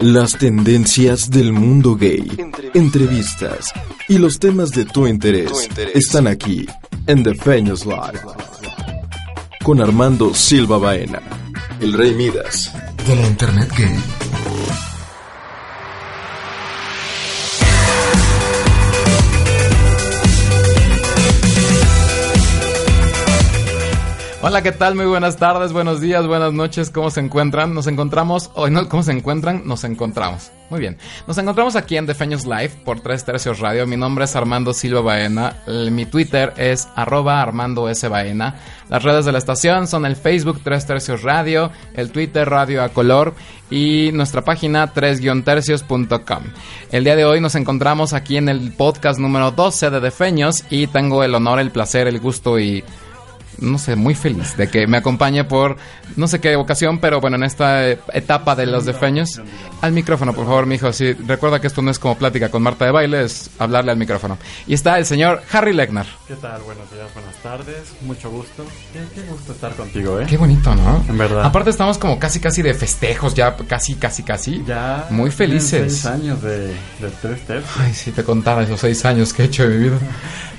Las tendencias del mundo gay, entrevistas y los temas de tu interés están aquí en The Feños Live. Con Armando Silva Baena, el Rey Midas de la Internet Gay. Hola, ¿qué tal? Muy buenas tardes, buenos días, buenas noches. ¿Cómo se encuentran? Nos encontramos, hoy no, ¿cómo se encuentran? Nos encontramos. Muy bien. Nos encontramos aquí en Defeños Live por 3 Tercios Radio. Mi nombre es Armando Silva Baena. Mi Twitter es arroba Armando S. Baena. Las redes de la estación son el Facebook 3 Tercios Radio, el Twitter Radio a Color y nuestra página 3-tercios.com. El día de hoy nos encontramos aquí en el podcast número 12 de Defeños y tengo el honor, el placer, el gusto y no sé, muy feliz de que me acompañe por no sé qué ocasión, pero bueno, en esta etapa de los defeños. Al micrófono, por favor, mijo. Sí, recuerda que esto no es como plática con Marta de baile, es hablarle al micrófono. Y está el señor Harry Lechner. ¿Qué tal? Buenos días, buenas tardes. Mucho gusto. Qué, gusto estar contigo, ¿eh? Qué bonito, ¿no? En verdad. Aparte estamos como casi, casi de festejos, ya casi, casi, casi. Ya. Muy felices. Seis años de, de tres Ay, si te contara esos seis años que he hecho de mi vida.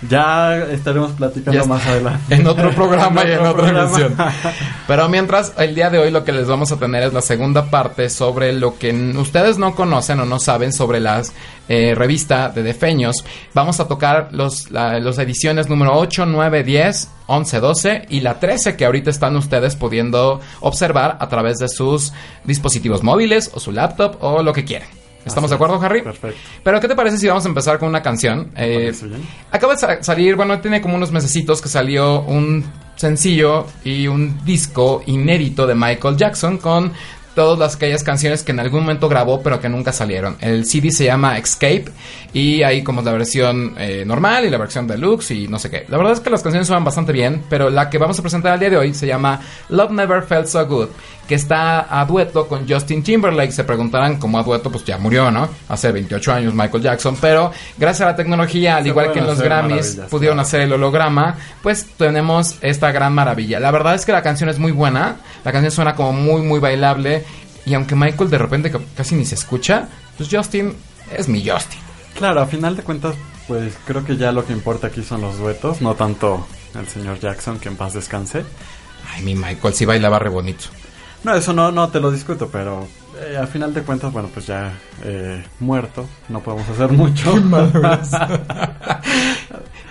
Ya estaremos platicando más adelante. En otro programa y en otra emisión. Pero mientras, el día de hoy lo que les vamos a tener es la segunda parte sobre lo que ustedes no conocen o no saben sobre las eh, revista de Defeños. Vamos a tocar los, las ediciones número 8, 9, 10, 11, 12 y la 13 que ahorita están ustedes pudiendo observar a través de sus dispositivos móviles o su laptop o lo que quieran. ¿Estamos de acuerdo, Harry? Perfecto. Pero, ¿qué te parece si vamos a empezar con una canción? Eh, acaba de salir, bueno, tiene como unos mesecitos que salió un sencillo y un disco inédito de Michael Jackson con todas las aquellas canciones que en algún momento grabó pero que nunca salieron. El CD se llama Escape y hay como la versión eh, normal y la versión deluxe y no sé qué. La verdad es que las canciones suenan bastante bien, pero la que vamos a presentar el día de hoy se llama Love Never Felt So Good, que está a dueto con Justin Timberlake. Se preguntarán cómo a dueto, pues ya murió, ¿no? Hace 28 años Michael Jackson, pero gracias a la tecnología, al igual que en los Grammys pudieron hacer el holograma, pues tenemos esta gran maravilla. La verdad es que la canción es muy buena, la canción suena como muy muy bailable y aunque Michael de repente casi ni se escucha, pues Justin es mi Justin. Claro, a final de cuentas, pues creo que ya lo que importa aquí son los duetos, no tanto el señor Jackson, que en paz descanse. Ay, mi Michael sí bailaba re bonito. No, eso no, no te lo discuto, pero al final de cuentas, bueno, pues ya muerto, no podemos hacer mucho.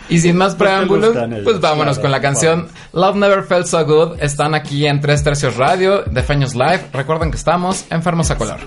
y sin más preámbulos, pues vámonos con la canción Love Never Felt So Good. Están aquí en Tres Tercios Radio, de Feños Live. Recuerden que estamos enfermos a color.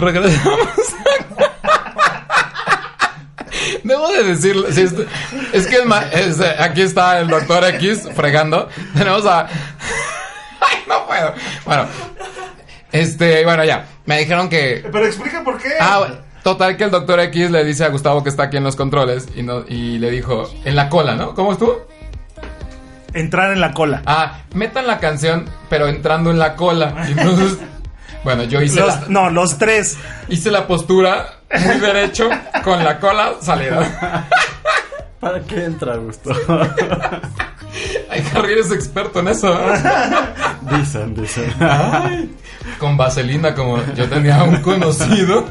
Regresamos. Debo de decirlo, si es, es que es ma- es, aquí está el doctor X fregando. Tenemos a... Ay, no puedo. Bueno, este, bueno, ya. Me dijeron que... Pero explica por qué. Ah, total que el doctor X le dice a Gustavo que está aquí en los controles y, no, y le dijo, en la cola, ¿no? ¿Cómo estuvo? Entrar en la cola. Ah, metan la canción, pero entrando en la cola. Y entonces, bueno, yo hice, Los- la, no, los tres. hice la postura muy derecho con la cola salida. ¿Para qué entra, Gusto? Ay, Harry, eres experto en eso. ¿no? dicen, dicen. Ay, con vaselina como yo tenía un conocido.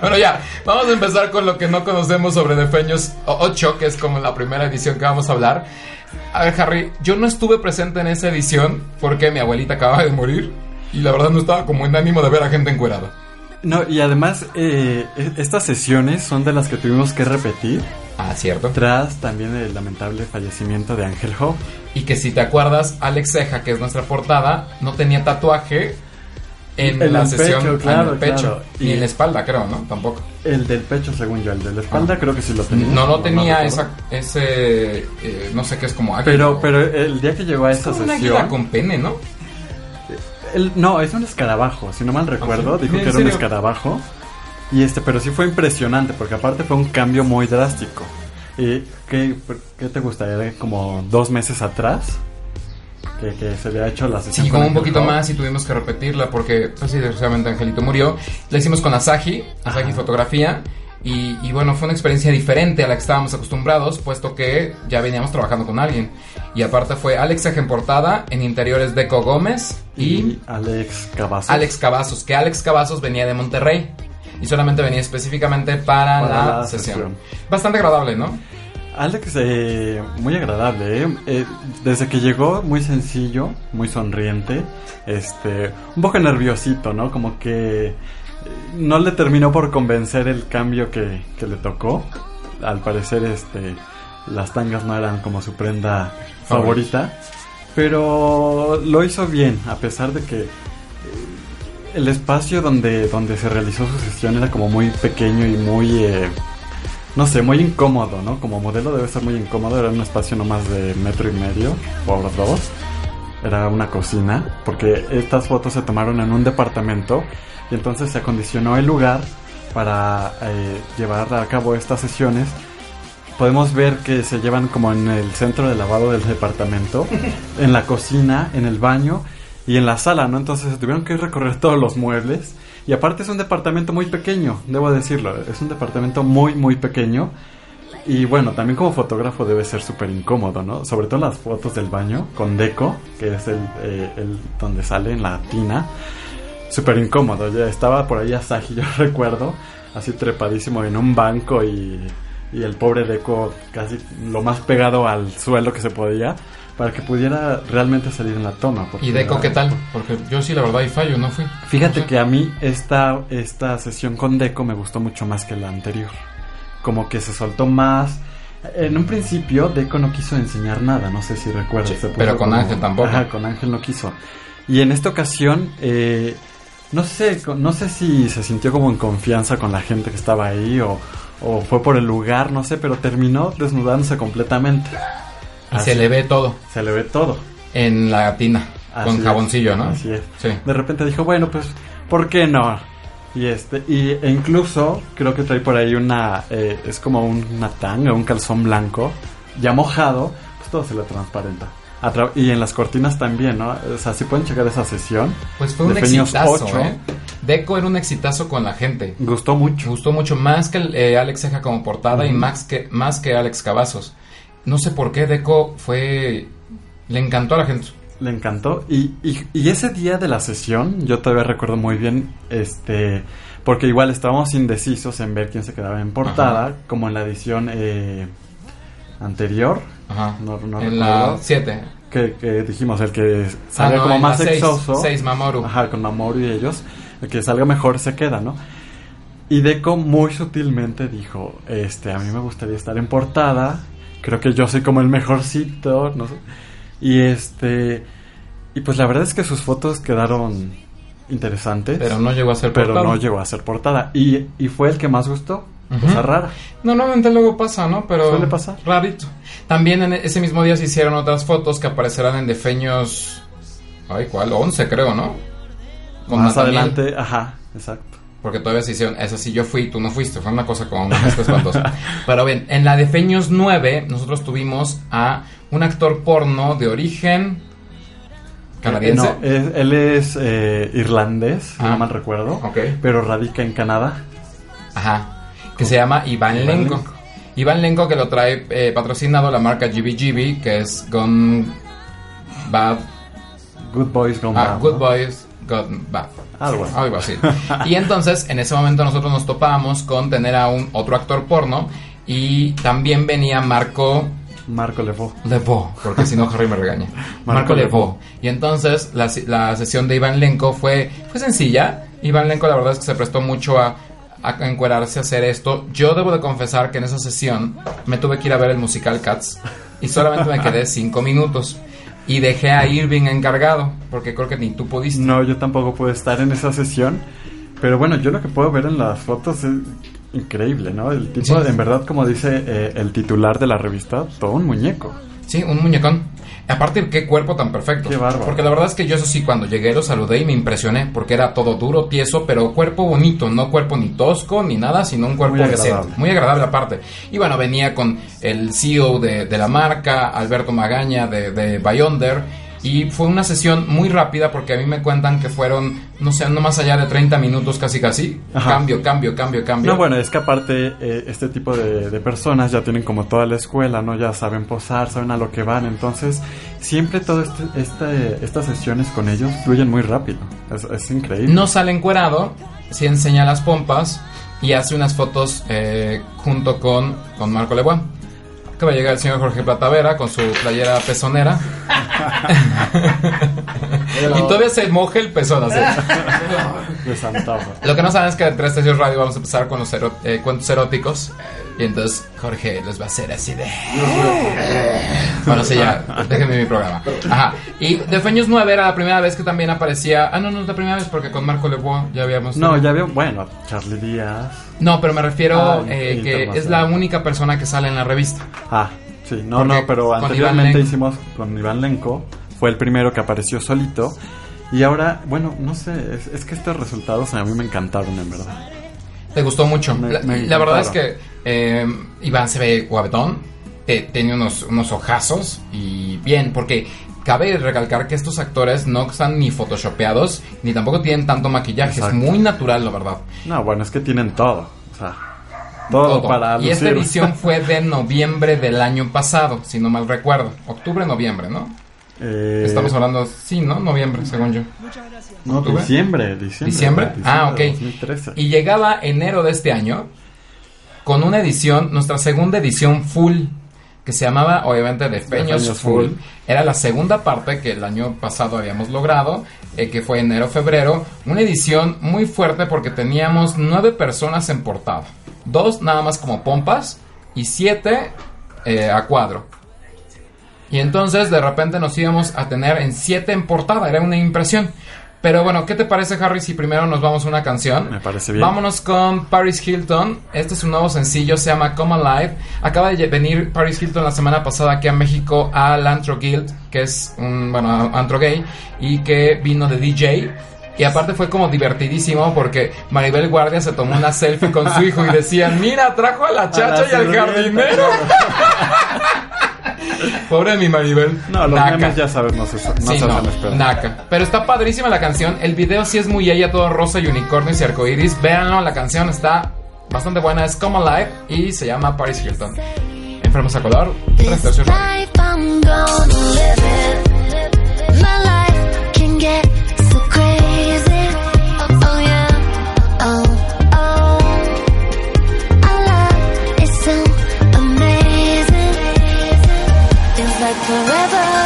Bueno, ya, vamos a empezar con lo que no conocemos sobre Defeños 8, que es como la primera edición que vamos a hablar. A ver, Harry, yo no estuve presente en esa edición porque mi abuelita acababa de morir y la verdad no estaba como en ánimo de ver a gente encuerada. No, y además, eh, e- estas sesiones son de las que tuvimos que repetir Ah, cierto. tras también el lamentable fallecimiento de Ángel Ho. Y que si te acuerdas, Alex Ceja, que es nuestra portada, no tenía tatuaje en, En la sesión pecho, en claro, el pecho. claro. Ni Y- en la espalda, creo, ¿no? Tampoco. El del pecho, según yo, el de la espalda creo que sí lo tenía. No, no tenía recuerdo. esa, ese, eh, no sé qué es como águila. Pero, pero el día que llegó a esa como una sesión... águila con pene, ¿no? El- no, es un escarabajo, si no mal recuerdo, ¿Ah, sí? dijo ¿En que era un escarabajo. Y este, pero sí fue impresionante, porque aparte fue un cambio muy drástico. ¿Y qué, qué te gustaría? Como dos meses atrás, que, que se le ha hecho la sesión. Sí, como un poquito más y tuvimos que repetirla porque, pues sí, desgraciadamente Angelito murió. La hicimos con Asahi, Asahi Ajá. Fotografía. Y, y bueno, fue una experiencia diferente a la que estábamos acostumbrados, puesto que ya veníamos trabajando con alguien. Y aparte fue Alex en portada, en interiores Deco Gómez y, Y Alex Cavazos. Alex Cavazos, que Alex Cavazos venía de Monterrey. Y solamente venía específicamente para, Para la, la sesión. sesión. Bastante agradable, ¿no? Alex, eh, muy agradable, ¿eh? Eh, Desde que llegó, muy sencillo, muy sonriente, este, un poco nerviosito, ¿no? Como que no le terminó por convencer el cambio que, que le tocó. Al parecer, este, las tangas no eran como su prenda favorita, pero lo hizo bien, a pesar de que eh, el espacio donde, donde se realizó su sesión era como muy pequeño y muy... eh, no sé, muy incómodo, ¿no? Como modelo debe ser muy incómodo. Era un espacio no más de metro y medio por dos. Era una cocina, porque estas fotos se tomaron en un departamento y entonces se acondicionó el lugar para eh, llevar a cabo estas sesiones. Podemos ver que se llevan como en el centro de lavado del departamento, en la cocina, en el baño y en la sala, ¿no? Entonces se tuvieron que recorrer todos los muebles. Y aparte es un departamento muy pequeño, debo decirlo. Es un departamento muy, muy pequeño. Y bueno, también como fotógrafo debe ser súper incómodo, ¿no? Sobre todo las fotos del baño con deco, que es el, eh, el donde sale en la tina. Súper incómodo. Ya estaba por ahí Asahi, yo recuerdo, así trepadísimo en un banco y, y el pobre deco casi lo más pegado al suelo que se podía para que pudiera realmente salir en la toma. porque ¿Y Deco era- qué tal? Porque yo sí, la verdad, y fallo, no fui. Fíjate No sé. que a mí esta, esta sesión con Deco me gustó mucho más que la anterior. Como que se soltó más. En un principio Deco no quiso enseñar nada, no sé si recuerdas. Sí, pero con como- Ángel tampoco. Ajá, con Ángel no quiso. Y en esta ocasión, eh, no sé, no sé si se sintió como en confianza con la gente que estaba ahí o, o fue por el lugar, no sé, pero terminó desnudándose completamente. Y Así- se le ve todo Se le ve todo. en la tina, Así con es, jaboncillo, ¿no? Así es. Sí. de repente dijo, bueno, pues, ¿por qué no? Y este, y, e incluso creo que trae por ahí una, eh, es como una tanga, un calzón blanco, ya mojado, pues todo se le transparenta. Y en las cortinas también, ¿no? O sea, si pueden checar esa sesión, Pues fue un De exitazo, 8. ¿eh? Deco era un exitazo con la gente. gustó mucho. gustó mucho más que eh, Alex Ceja como portada y Ujú. más que, más que Alex Cavazos. No sé por qué Deco fue... Le encantó a la gente. Le encantó. Y, y, y ese día de la sesión, yo todavía recuerdo muy bien, este, porque igual estábamos indecisos en ver quién se quedaba en portada, Ajá. como en la edición eh, anterior. Ajá. No, no en recuerdo. la 7. que, que dijimos, el que salga como más sexoso. 6 Mamoru. Ajá, con Mamoru y ellos. El que salga mejor se queda, ¿no? Y Deco muy sutilmente dijo, este, a mí me gustaría estar en portada. Creo que yo soy como el mejorcito, no sé. Y este, y pues la verdad es que sus fotos quedaron interesantes. Pero no llegó a ser pero portada. no llegó a ser portada. Y, y fue el que más gustó. Cosa rara. Normalmente luego pasa, ¿no? Pero Suele pasar. Rarito. También en ese mismo día se hicieron otras fotos que aparecerán en Defeños. Ay, ¿cuál? 11, creo, ¿no? Con más Nathaniel. adelante, ajá, exacto. Porque todavía se hicieron. Esa sí, yo fui, tú no fuiste. Fue una cosa como una espantosa. Pero bien, en la Defeños 9, nosotros tuvimos a un actor porno de origen canadiense. No, es- él es eh, irlandés, Ah. no mal recuerdo. Ok. Pero radica en Canadá. Ajá. Que se llama Iván Iván Lenko. Lenko. Iván Lenko que lo trae eh, patrocinado la marca GBGB, que es Gone Bad. Good Boys Gone Ah, Bad, Good ¿no? Boys Gone Bad. Algo así. Algo así. Y entonces, en ese momento nosotros nos topábamos con tener a un otro actor porno y también venía Marco Marco Lefo. Lebeau, porque si no Harry me regaña. Marco, Marco. Lebeau. Y entonces la, la sesión de Iván Lenko fue, fue sencilla. Iván Lenko la verdad es que se prestó mucho a, a encuerarse a hacer esto. Yo debo de confesar que en esa sesión me tuve que ir a ver el musical Cats y solamente me quedé cinco minutos. Y dejé a Irving encargado, porque creo que ni tú pudiste. No, yo tampoco pude estar en esa sesión. Pero bueno, yo lo que puedo ver en las fotos es increíble, ¿no? El tipo, Sí. en verdad, como dice eh, el titular de la revista, todo un muñeco. Sí, un muñecón. Aparte, qué cuerpo tan perfecto. Qué bárbaro. Porque la verdad es que yo eso sí, cuando llegué lo saludé y me impresioné, porque era todo duro, tieso, pero cuerpo bonito, no cuerpo ni tosco ni nada, sino un cuerpo Muy decente. agradable. Muy agradable aparte. Y bueno, venía con el CEO de, de la marca, Alberto Magaña de, de Beyonder. Y fue una sesión muy rápida porque a mí me cuentan que fueron, no sé, no más allá de 30 minutos casi casi. Ajá. Cambio, cambio, cambio, cambio. No, bueno, es que aparte eh, este tipo de, de personas ya tienen como toda la escuela, ¿no? Ya saben posar, saben a lo que van, entonces siempre todas este, este- estas sesiones con ellos fluyen muy rápido. Es, es increíble. No sale encuerado, sí enseña las pompas y hace unas fotos eh, junto con, con Marco Leguán. Acaba de llegar el señor Jorge Platavera con su playera pezonera. y todavía se moja el pezón. así. Lo que no saben es que en Tres Tercios Radio vamos a empezar con los ero- eh, cuentos eróticos. Y entonces Jorge los va a hacer así de... Bueno, sí, ya, déjenme mi programa. Ajá. Y The Feños 9 era la primera vez que también aparecía... Ah, no, no es la primera vez porque con Marco Leguán ya habíamos... No, ya veo, bueno, Charlie Díaz. No, pero me refiero Ah, eh, que es la única persona que sale en la revista. Ah, sí, no, Porque no, pero anteriormente hicimos con Iván Lenko, fue el primero que apareció solito. Y ahora, bueno, no sé, es, es que estos resultados a mí me encantaron, en verdad. Te gustó mucho. Me- la, me la verdad es que eh, Iván se ve guapetón, te- tiene unos, unos ojazos y bien, porque cabe recalcar que estos actores no están ni photoshopeados ni tampoco tienen tanto maquillaje, Exacto. es muy natural, la verdad. No, bueno, es que tienen todo, o sea, todo, para y esta edición fue de noviembre del año pasado, si no mal recuerdo. Octubre, noviembre, ¿no? Eh, Estamos hablando, sí, ¿no? Noviembre, según yo. No, diciembre, diciembre. Ah, ok. 2013. Y llegaba enero de este año con una edición, nuestra segunda edición full, que se llamaba obviamente de Full. Full. Era la segunda parte que el año pasado habíamos logrado, eh, que fue enero-febrero. Una edición muy fuerte porque teníamos nueve personas en portada. Dos nada más como pompas y siete eh, a cuadro. Y entonces de repente nos íbamos a tener en siete en portada, era una impresión. Pero bueno, ¿qué te parece Harry si primero nos vamos a una canción? Me parece bien. Vámonos con Paris Hilton. Este es un nuevo sencillo, se llama Come Alive. Acaba de venir Paris Hilton la semana pasada aquí a México al Antro Guild, que es un, bueno, antro gay, y que vino de DJ. Y aparte fue como divertidísimo porque Maribel Guardia se tomó una selfie con su hijo y decían, mira, trajo a la chacha y al jardinero. Pobre mi Maribel. No, los Naca. memes ya sabemos eso. No Sí, se no, hacen esperar. naca. Pero está padrísima la canción. El video sí es muy ella, todo rosa y unicornios y arcoiris. Véanlo, la canción está bastante buena. Es Come Alive y se llama Paris Hilton. Enfermos a color, tres This tercios. Forever.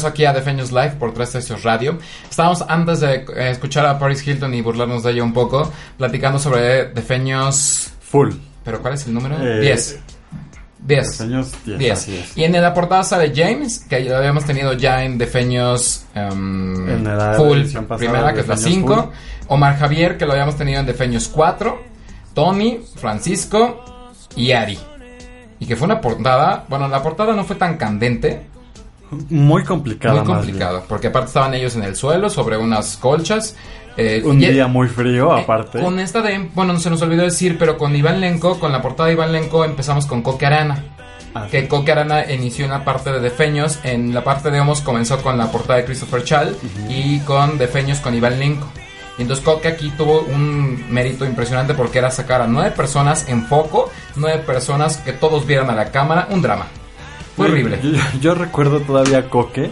Regreso aquí a Defeños Live por Tres Tercios Radio. Estábamos antes de eh, escuchar a Paris Hilton y burlarnos de ella un poco, platicando sobre Defeños... Full. ¿Pero cuál es el número? Eh, 10. 10. Defeños 10, 10. así es. Y en la portada sale James, que lo habíamos tenido ya en Defeños em, En la Full, primera, que es la Defeños 5. Full. Omar Javier, que lo habíamos tenido en Defeños 4. Tony, Francisco y Ari. Y que fue una portada, bueno, la portada no fue tan candente, Muy complicada. muy complicado, porque aparte estaban ellos en el suelo sobre unas colchas. eh. Un y- día muy frío, eh, aparte. Con esta de, bueno, se nos olvidó decir, pero con Iván Lenco, con la portada de Iván Lenco, empezamos con Coque Arana. Ah, Que Coque Arana inició en la parte de Defeños, en la parte de Homos comenzó con la portada de Christopher Chal y con Defeños con Iván Lenco. Y entonces Coque aquí tuvo un mérito impresionante porque era sacar a nueve personas en foco, nueve personas que todos vieran a la cámara, un drama. Fue horrible. Yo, yo recuerdo todavía Coque,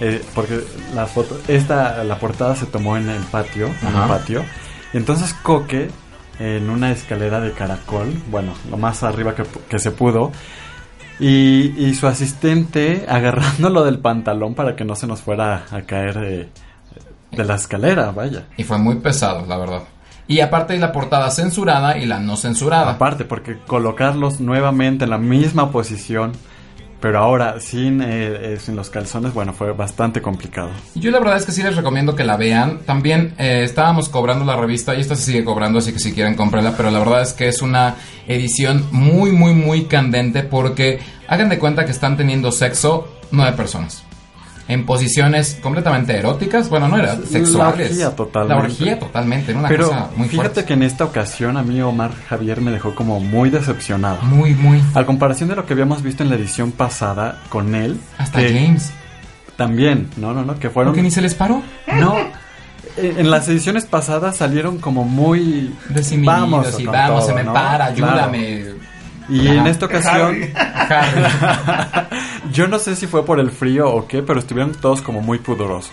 eh, porque la foto, esta, la portada se tomó en el patio, en un patio. Y entonces Coque, en una escalera de caracol, bueno, lo más arriba que, que se pudo, y, y su asistente agarrándolo del pantalón para que no se nos fuera a caer de, de la escalera, vaya. Y fue muy pesado, la verdad. Y aparte la portada censurada y la no censurada. Aparte, porque colocarlos nuevamente en la misma posición, pero ahora sin, eh, eh, sin los calzones, bueno, fue bastante complicado. Yo la verdad es que sí les recomiendo que la vean. También eh, estábamos cobrando la revista y esta se sigue cobrando, así que si quieren comprarla. Pero la verdad es que es una edición muy, muy, muy candente porque hagan de cuenta que están teniendo sexo nueve personas. En posiciones completamente eróticas, bueno, no era sexuales. orgía totalmente. La orgía totalmente, era una Pero cosa muy fíjate fuerte. que en esta ocasión a mí Omar Javier me dejó como muy decepcionado. Muy, muy. A comparación de lo que habíamos visto en la edición pasada con él, Hasta que James. también, no, no, no, que fueron... Porque ni se les paró. No, en en las ediciones pasadas salieron como muy... Desinhibidos y vamos, se todo, me ¿no? para, Claro. Y Ajá. en esta ocasión, Harry. yo no sé si fue por el frío o qué, pero estuvieron todos como muy pudorosos.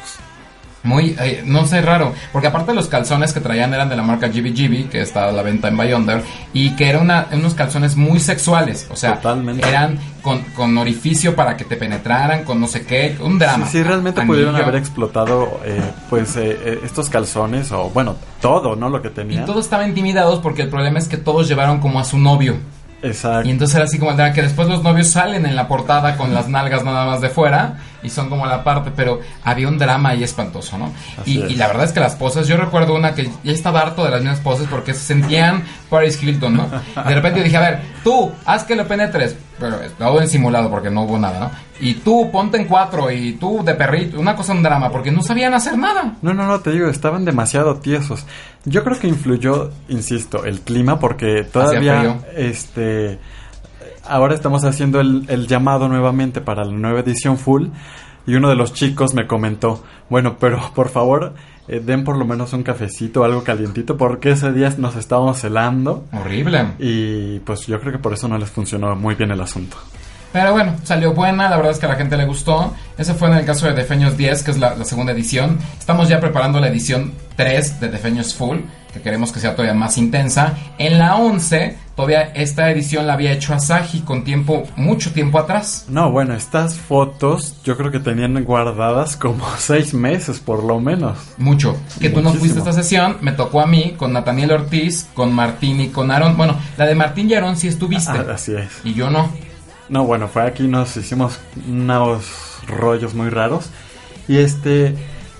Muy, eh, no sé, raro. Porque aparte los calzones que traían eran de la marca GBGB, que está a la venta en Beyonder, y que eran una- unos calzones muy sexuales. O sea, Totalmente. eran con, con orificio para que te penetraran, con no sé qué, un drama. Sí, sí, realmente Anillo. pudieron haber explotado eh, pues eh, eh, estos calzones o bueno, todo, ¿no? Lo que Y tenían. todos estaban intimidados porque el problema es que todos llevaron como a su novio. Exacto. Y entonces era así como que después los novios salen en la portada con las nalgas nada más de fuera y son como la parte, pero había un drama ahí espantoso, ¿no? Y, es. y la verdad es que las poses, yo recuerdo una que ya estaba harto de las mismas poses porque se sentían Paris Hilton, ¿no? De repente yo dije, a ver, tú, haz que lo penetres, pero todo en simulado porque no hubo nada, ¿no? Y tú, ponte en cuatro y tú de perrito, una cosa un drama porque no sabían hacer nada. No, no, no, te digo, estaban demasiado tiesos. Yo creo que influyó, insisto, el clima porque todavía, este, ahora estamos haciendo el, el llamado nuevamente para la nueva edición full y uno de los chicos me comentó, bueno, pero por favor eh, den por lo menos un cafecito algo calientito porque ese día nos estábamos helando Horrible. y pues yo creo que por eso no les funcionó muy bien el asunto. Pero bueno, salió buena, la verdad es que a la gente le gustó. Ese fue en el caso de Defeños 10, que es la, la segunda edición. Estamos ya preparando la edición 3 de Defeños Full, que queremos que sea todavía más intensa. En la 11, todavía esta edición la había hecho Asahi con tiempo, mucho tiempo atrás. No, bueno, estas fotos yo creo que tenían guardadas como seis meses por lo menos. Mucho. Que tú no fuiste a esta sesión, me tocó a mí, con Nathaniel Ortiz, con Martín y con Aaron. Bueno, la de Martín y Aaron sí estuviste. Ah, así es. Y yo no. No, bueno, fue aquí nos hicimos unos rollos muy raros. Y este,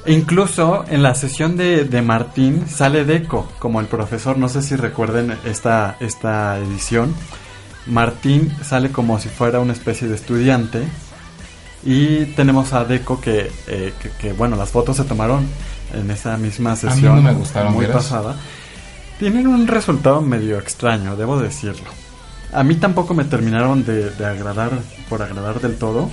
incluso en la sesión de, de Martín sale Deco como el profesor. No sé si recuerden esta, esta edición. Martín sale como si fuera una especie de estudiante. Y tenemos a Deco que, eh, que, que, bueno, las fotos se tomaron en esa misma mí sesión. no me gustaron, Muy pasada. Tienen un resultado medio extraño, debo decirlo. A mí tampoco me terminaron de, de agradar, por agradar del todo.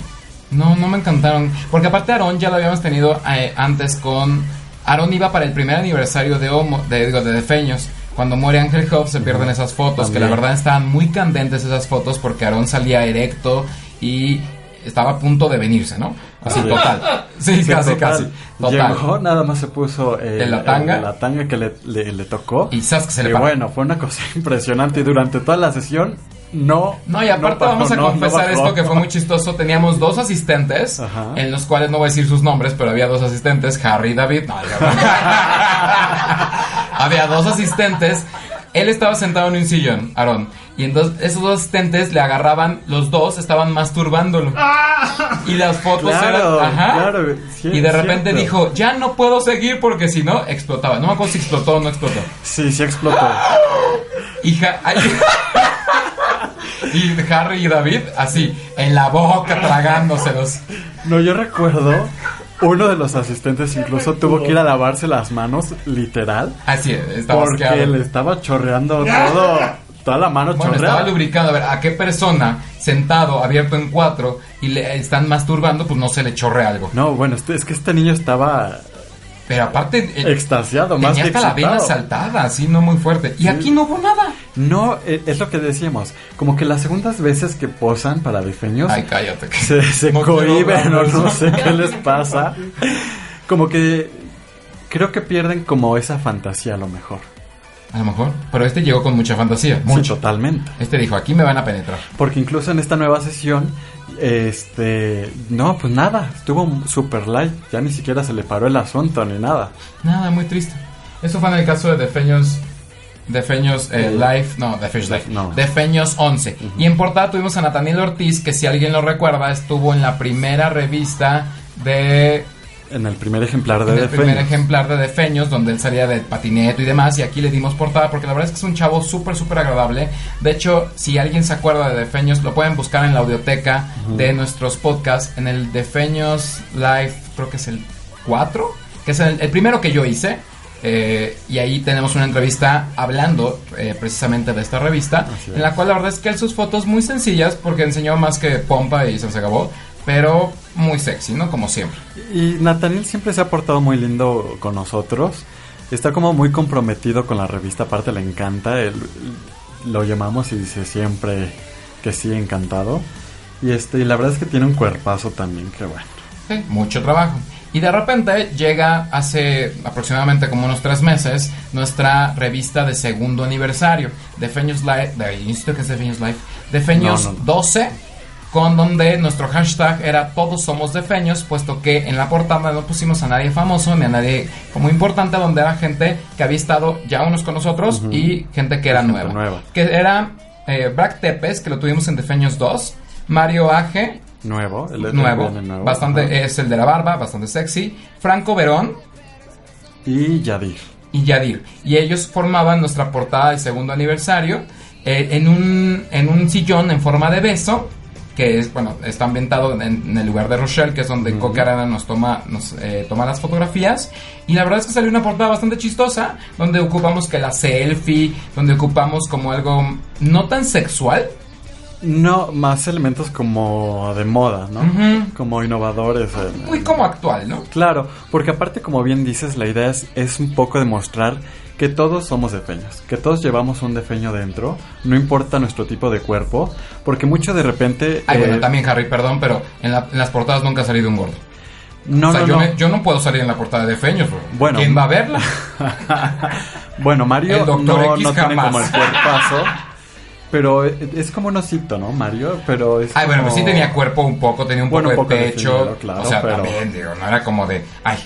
No, no me encantaron. Porque aparte Aarón ya lo habíamos tenido eh, antes con... Aarón iba para el primer aniversario de Homo, de, digo, de Defeños. Cuando muere Ángel Huff se pierden esas fotos, que la verdad estaban muy candentes esas fotos porque Aarón salía erecto y estaba a punto de venirse, ¿no? Así, Sí. total. Sí, Sí, casi, total. casi. Total. Llegó, nada más se puso eh, ¿En la tanga? la tanga que le, le- le tocó. Y sabes que se le paró. bueno, fue una cosa impresionante. Y durante toda la sesión, no. No, y aparte vamos a no- confesar esto que fue muy chistoso. Teníamos dos asistentes, Ajá. en los cuales no voy a decir sus nombres, pero había dos asistentes, Harry y David. No, había dos asistentes. Él estaba sentado en un sillón, Aarón. Y entonces esos dos asistentes le agarraban, los dos estaban masturbándolo. Y las fotos Claro, eran. Ajá. claro, sí, y de repente cierto. dijo, ya no puedo seguir porque si no, explotaba. No me acuerdo si explotó o no explotó. Sí, sí explotó. Y, Ja- ay- y Harry y David, así, en la boca, tragándoselos. No, yo recuerdo. Uno de los asistentes incluso tuvo que ir a lavarse las manos, literal. Así es, estaba Porque asqueado. le estaba chorreando todo. Toda la mano Bueno, chorreada. estaba lubricado. A ver, ¿a qué persona sentado, abierto en cuatro, y le están masturbando, pues no se le chorre algo? No, bueno, este- es que este niño estaba Pero aparte, eh, extasiado, más tenía que hasta la vena saltada, así, no muy fuerte. Y aquí no hubo nada. No, eh, es lo que decíamos. Como que las segundas veces que posan para defeños Ay, cállate. se, se No cohiben no eso. sé qué les pasa. Como que creo que pierden como esa fantasía a lo mejor. A lo mejor. Pero este llegó con mucha fantasía. Sí, Mucho. totalmente. Este dijo, aquí me van a penetrar. Porque incluso en esta nueva sesión, este, no, pues nada, estuvo super light, ya ni siquiera se le paró el asunto ni nada. Nada, muy triste. Eso fue en el caso de Defeños. Defeños eh, Life, no, Defeños Life, No. Defeños 11. Y en portada tuvimos a Nathaniel Ortiz, que si alguien lo recuerda, estuvo en la primera revista de. En el primer ejemplar de en el primer Defeños. ejemplar de Defeños, donde él salía de patineto y demás. Y aquí le dimos portada, porque la verdad es que es un chavo súper, súper agradable. De hecho, si alguien se acuerda de Defeños, lo pueden buscar en la audioteca de nuestros podcasts, en el Defeños Live, creo que es el 4, que es el, el primero que yo hice. Eh, y ahí tenemos una entrevista hablando eh, precisamente de esta revista, es. en la cual la verdad es que él sus fotos muy sencillas, porque enseñó más que pompa y se acabó, pero muy sexy, ¿no? Como siempre. Y Nathaniel siempre se ha portado muy lindo con nosotros. Está como muy comprometido con la revista, aparte le encanta. él- lo llamamos y dice siempre que sí, encantado. Y este, y la verdad es que tiene un cuerpazo también, que bueno. Sí, mucho trabajo. Y de repente llega hace aproximadamente como unos tres meses nuestra revista de segundo aniversario, Defeños Life, de, insisto que es Defeños Life, Defeños No, no, no. 12, con donde nuestro hashtag era Todos somos Defeños, puesto que en la portada no pusimos a nadie famoso ni a nadie como importante, donde era gente que había estado ya unos con nosotros y gente que era Gente nueva. nueva. Que era eh, Brack Tepes, que lo tuvimos en Defeños 2, Mario Age, Nuevo, él- él nuevo, bastante es el de la barba, bastante sexy, Franco Verón Y Yadir. y Yadir. Y ellos formaban nuestra portada del segundo aniversario eh, en, un, en un sillón en forma de beso, que es, bueno, está ambientado en, en el lugar de Rochelle, que es donde Coque Arana nos toma, nos eh, toma las fotografías. Y la verdad es que salió una portada bastante chistosa, donde ocupamos que la selfie, donde ocupamos como algo no tan sexual, No, más elementos como de moda, ¿no? Como innovadores. muy como actual, ¿no? Claro, porque aparte, como bien dices, la idea es, es un poco demostrar que todos somos defeños, que todos llevamos un defeño dentro, no importa nuestro tipo de cuerpo, porque mucho de repente... Ay, bueno, eh, también Harry, perdón, pero en, la- en las portadas nunca ha salido un gordo. No, o sea, no, yo, no. me- yo no puedo salir en la portada de Feños, bro. Bueno. ¿Quién va a verla? bueno, Mario El Dr. no, X no tiene jamás. como el cuerpazo, pero es como un osito, ¿no, Mario? Pero es Ay, bueno, pues sí tenía cuerpo un poco, tenía un Bueno, poco un de poco pecho. definido, claro, o sea, pero- también, digo, no era como de. Ay.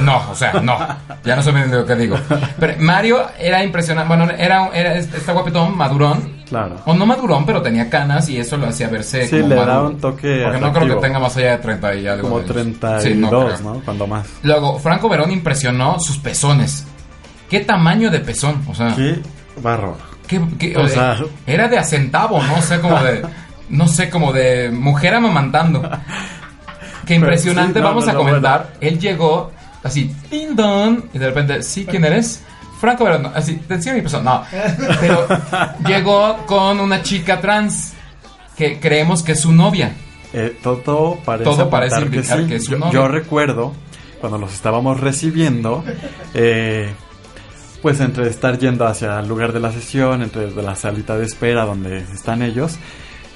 No, o sea, no. Ya no sé lo que digo. Pero Mario era impresionante. Bueno, era, era está guapetón, madurón. Claro. O no madurón, pero tenía canas y eso lo hacía verse Sí, como le da maduro. un toque Porque no creo atractivo. que tenga más allá de 30 y algo. Como de años. 32, Sí, no. ¿no? Cuando más. Luego, Franco Verón impresionó sus pezones. ¿Qué tamaño de pezón? O sea, Qué bárbaro. ¿qué- qué- O sea- era de a centavo, ¿no? O sea, como de, no sé, como de mujer amamantando. Qué impresionante, sí, no, vamos no, a comentar. Él llegó así, ding dong, y de repente, ¿sí quién eres? Franco Verón, así, te enseño mi persona. No, pero llegó con una chica trans que creemos que es su novia. Eh, todo parece, Todo parece indicar que es su yo, novio. yo recuerdo cuando los estábamos recibiendo, eh, pues entre estar yendo hacia el lugar de la sesión, entre la salita de espera donde están ellos,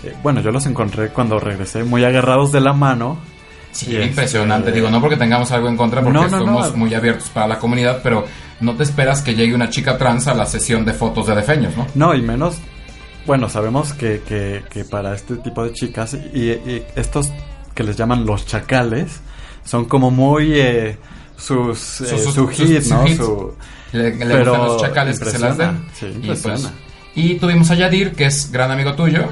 eh, bueno, yo los encontré cuando regresé muy agarrados de la mano. Sí, impresionante. Digo, no porque tengamos algo en contra, porque No, no, somos no. muy abiertos para la comunidad, pero no te esperas que llegue una chica trans a la sesión de fotos de defeños, ¿no? No, y menos, bueno, sabemos que, que, que para este tipo de chicas y, y estos que les llaman los chacales, son como muy eh, sus, eh, Sus- su hit, sus ¿no? Su, Le, le Pero gustan los chacales que se las den. sí, y, pues, y tuvimos a Yadir, que es gran amigo tuyo,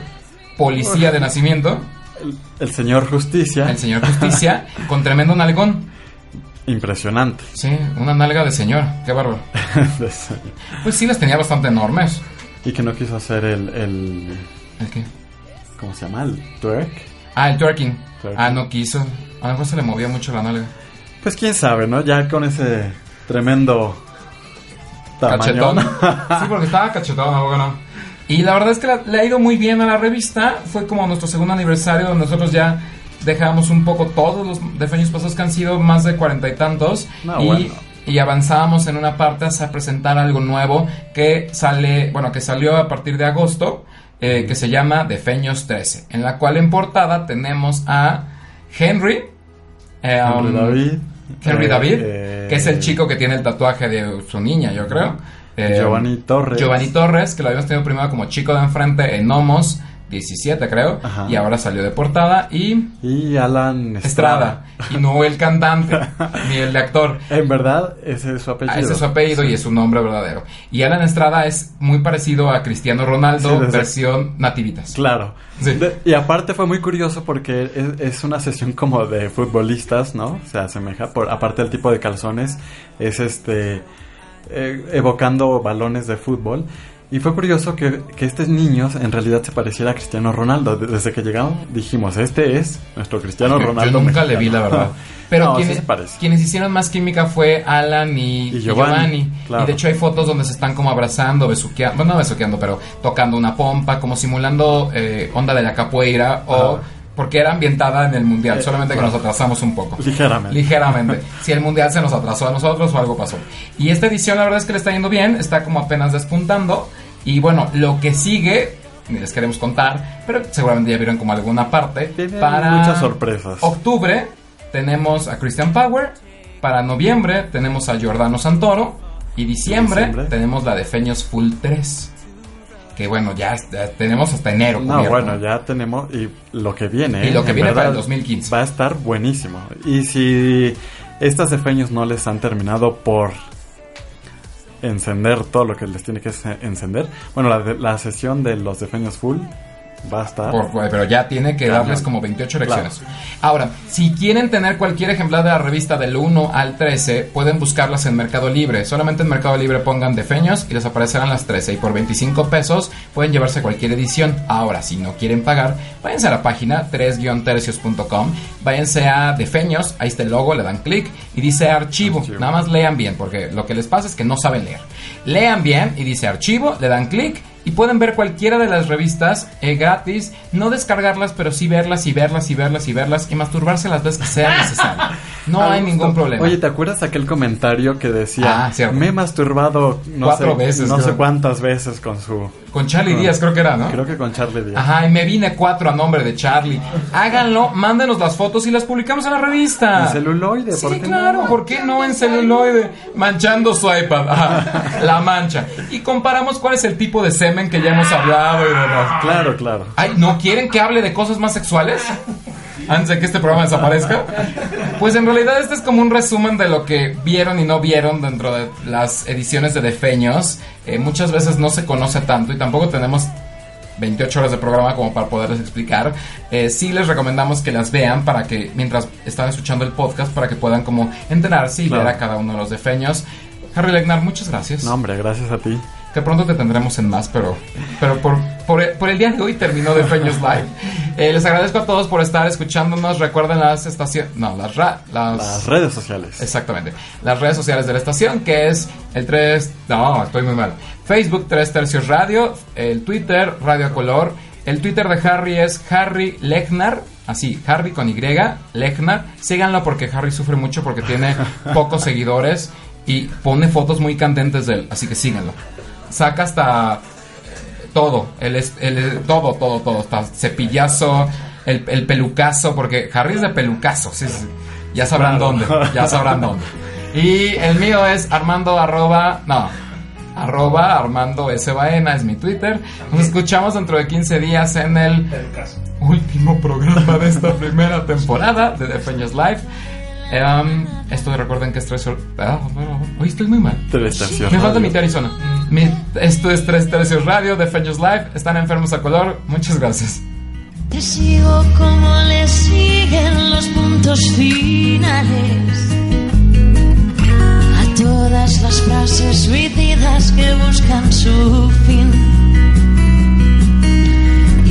policía de nacimiento, el, el señor Justicia, el señor Justicia, con tremendo nalgón. impresionante. Sí, una nalga de señor, qué bárbaro. Pues sí, las tenía bastante enormes. y que no quiso hacer el, el ¿El qué? ¿cómo se llama? El twerk. Ah, el twerking. Twerking. Ah, no quiso. A lo mejor se le movía mucho la nalga. Pues quién sabe, ¿no? Ya con ese tremendo tamaño. Cachetón. Sí, porque estaba cachetón, ¿no? Y la verdad es que la- le ha ido muy bien a la revista. Fue como nuestro segundo aniversario donde nosotros ya dejamos un poco todos los defeños pasados que han sido más de cuarenta y tantos. No, y, bueno. y avanzábamos en una parte hasta presentar algo nuevo que sale, bueno, que salió a partir de agosto, eh, que se llama Defeños 13. En la cual en portada tenemos a Henry. eh, Henry um, David. Henry eh, David, eh, que es el chico que tiene el tatuaje de su niña, yo creo. Eh, Giovanni Torres. Giovanni Torres, que lo habíamos tenido primero como chico de enfrente en Homos 17, creo. Ajá. Y ahora salió de portada. Y Y Alan Estrada. Y no el cantante, ni el de actor. En verdad, ese es su apellido. Ah, ese es su apellido y es su nombre verdadero. Y Alan Estrada es muy parecido a Cristiano Ronaldo, Sí, versión nativitas. Claro. Sí. De- y aparte fue muy curioso porque es, es una sesión como de futbolistas, ¿no? Se asemeja, por, aparte del tipo de calzones, es este eh, evocando balones de fútbol. Y fue curioso que, que estos niños en realidad se pareciera a Cristiano Ronaldo. De- Desde que llegamos dijimos, este es nuestro Cristiano Ronaldo. Yo nunca mexicano". le vi, la verdad. Pero No, sí quienes, quienes hicieron más química fue Alan y, Y y Giovanni, claro. Y de hecho hay fotos donde se están como abrazando, besuqueando, bueno, no besuqueando, pero tocando una pompa, como simulando eh, onda de la capoeira o... Porque era ambientada en el mundial, Eh, solamente que nos atrasamos un poco. Ligeramente. Ligeramente. si el mundial se nos atrasó a nosotros o algo pasó. Y esta edición la verdad es que le está yendo bien, está como apenas despuntando. Y bueno, lo que sigue, ni les queremos contar, pero seguramente ya vieron como alguna parte. Tiene para muchas sorpresas. Octubre tenemos a Christian Power. Para noviembre tenemos a Giordano Santoro. Y diciembre, Diciembre. tenemos la de Feños Full 3. Que bueno, ya, ya tenemos hasta enero. No, cubierto. bueno, ya tenemos y lo que viene. Y lo que en viene para el verdad, 2015. Va a estar buenísimo. Y si estas defeños no les han terminado por encender todo lo que les tiene que encender, bueno, la, la sesión de los defeños full va a estar. Por- pero ya tiene que darles como 28 lecciones. Ahora, si quieren tener cualquier ejemplar de la revista del 1 al 13, pueden buscarlas en Mercado Libre. Solamente en Mercado Libre pongan defeños y les aparecerán las 13. Y por 25 pesos pueden llevarse cualquier edición. Ahora, si no quieren pagar, váyanse a la página 3-tercios.com, váyanse a defeños, ahí está el logo, le dan clic y dice archivo. Archivo. Nada más lean bien, porque lo que les pasa es que no saben leer. Lean bien y dice archivo, le dan clic y pueden ver cualquiera de las revistas eh, gratis, no descargarlas, pero sí verlas y verlas y verlas y verlas y masturbarse las veces que sea necesario. No hay ningún problema. Oye, ¿te acuerdas aquel comentario que decía, Ah, me he masturbado no, Cuatro sé, veces, no creo. sé cuántas veces con su... Con Charlie Díaz creo que era, ¿no? Creo que con Charlie Díaz. Ajá, y me vine cuatro a nombre de Charlie. Háganlo, mándenos las fotos y las publicamos en la revista. En celuloide, Sí, ¿por qué claro, no? ¿por qué no en celuloide? Manchando su iPad. Ajá, la mancha. Y comparamos cuál es el tipo de semen que ya hemos hablado y demás. Claro, claro. Ay, ¿no quieren que hable de cosas más sexuales? Antes de que este programa desaparezca. Pues en realidad este es como un resumen de lo que vieron y no vieron dentro de las ediciones de Defeños. Eh, muchas veces no se conoce tanto y tampoco tenemos 28 horas de programa como para poderles explicar. Eh, sí les recomendamos que las vean para que, mientras están escuchando el podcast, para que puedan como enterarse y Claro. ver a cada uno de los defeños. Harry Legnar, muchas gracias. No, hombre, gracias a ti. Que pronto te tendremos en más, pero, pero por, por, por el día de hoy terminó Defeños Live. Eh, les agradezco a todos por estar escuchándonos. Recuerden las estaciones. No, las, ra- las, Las redes sociales. Exactamente. Las redes sociales de la estación, que es el 3... No, estoy muy mal. Facebook 3 Tercios Radio, el Twitter Radio Color, el Twitter de Harry es Harry Lechnar, así, Harry con Y, Lechnar. Síganlo porque Harry sufre mucho porque tiene pocos seguidores y pone fotos muy candentes de él, así que síganlo. Saca hasta todo, el, es- el- todo, todo, todo, hasta cepillazo, el, el pelucazo, porque Harry es de pelucazo, sí, sí, ya sabrán Claro. dónde, ya sabrán dónde. Y el mío es Armando arroba, no, arroba Armando S. Baena, es mi Twitter. Nos escuchamos dentro de 15 días en el último programa de esta primera temporada de Defeños Live. Em, esto recuerden que es tres hor- ah, hoy estoy muy mal. Me falta mi Arizona. Mi- esto es Tres Tercios Radio de Feños Live. Están enfermos a color. Muchas gracias. Te sigo como le siguen los puntos finales a todas las frases suicidas que buscan su fin.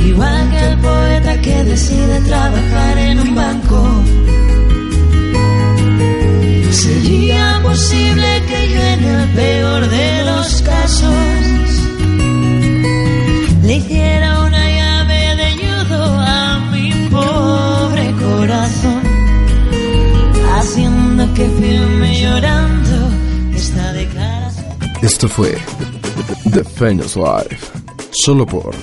Igual que el poeta que decide trabajar en un banco. Sería posible que yo en el peor de los casos le hiciera una llave de judo a mi pobre corazón, haciendo que firme llorando esta declaración. Esto fue The Famous Live, solo por